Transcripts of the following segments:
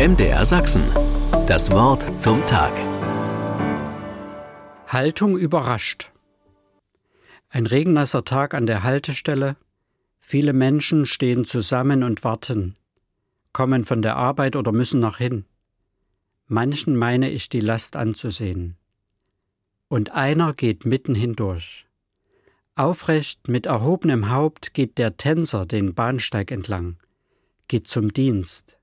MDR Sachsen. Das Wort zum Tag. Haltung überrascht. Ein regennasser Tag an der Haltestelle. Viele Menschen stehen zusammen und warten, kommen von der Arbeit oder müssen noch hin. Manchen meine ich die Last anzusehen. Und einer geht mitten hindurch. Aufrecht mit erhobenem Haupt geht der Tänzer den Bahnsteig entlang, geht zum Dienst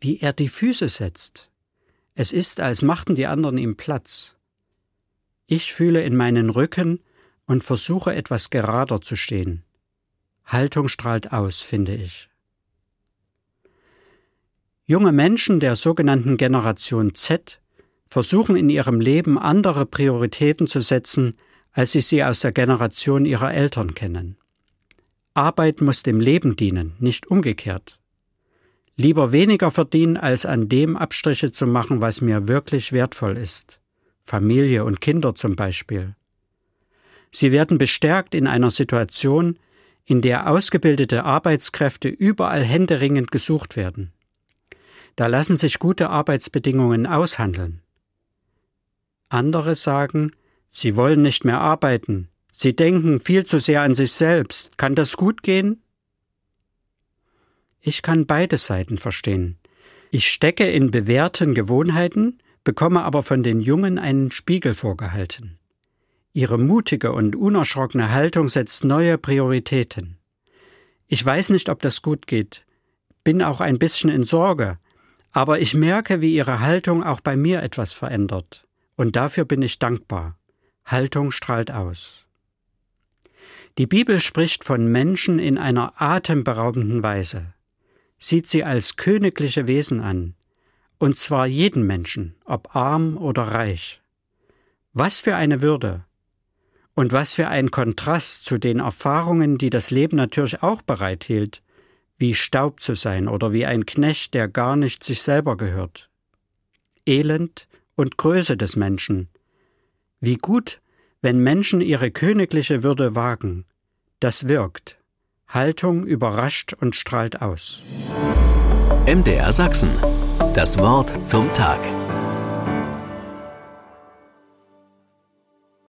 wie er die Füße setzt. Es ist, als machten die anderen ihm Platz. Ich fühle in meinen Rücken und versuche etwas gerader zu stehen. Haltung strahlt aus, finde ich. Junge Menschen der sogenannten Generation Z versuchen in ihrem Leben andere Prioritäten zu setzen, als sie sie aus der Generation ihrer Eltern kennen. Arbeit muss dem Leben dienen, nicht umgekehrt. Lieber weniger verdienen, als an dem Abstriche zu machen, was mir wirklich wertvoll ist. Familie und Kinder zum Beispiel. Sie werden bestärkt in einer Situation, in der ausgebildete Arbeitskräfte überall händeringend gesucht werden. Da lassen sich gute Arbeitsbedingungen aushandeln. Andere sagen, sie wollen nicht mehr arbeiten, sie denken viel zu sehr an sich selbst. Kann das gut gehen? Ich kann beide Seiten verstehen. Ich stecke in bewährten Gewohnheiten, bekomme aber von den Jungen einen Spiegel vorgehalten. Ihre mutige und unerschrockene Haltung setzt neue Prioritäten. Ich weiß nicht, ob das gut geht, bin auch ein bisschen in Sorge, aber ich merke, wie ihre Haltung auch bei mir etwas verändert, und dafür bin ich dankbar. Haltung strahlt aus. Die Bibel spricht von Menschen in einer atemberaubenden Weise sieht sie als königliche Wesen an, und zwar jeden Menschen, ob arm oder reich. Was für eine Würde und was für ein Kontrast zu den Erfahrungen, die das Leben natürlich auch bereithielt, wie Staub zu sein oder wie ein Knecht, der gar nicht sich selber gehört. Elend und Größe des Menschen. Wie gut, wenn Menschen ihre königliche Würde wagen. Das wirkt. Haltung überrascht und strahlt aus. MDR Sachsen. Das Wort zum Tag.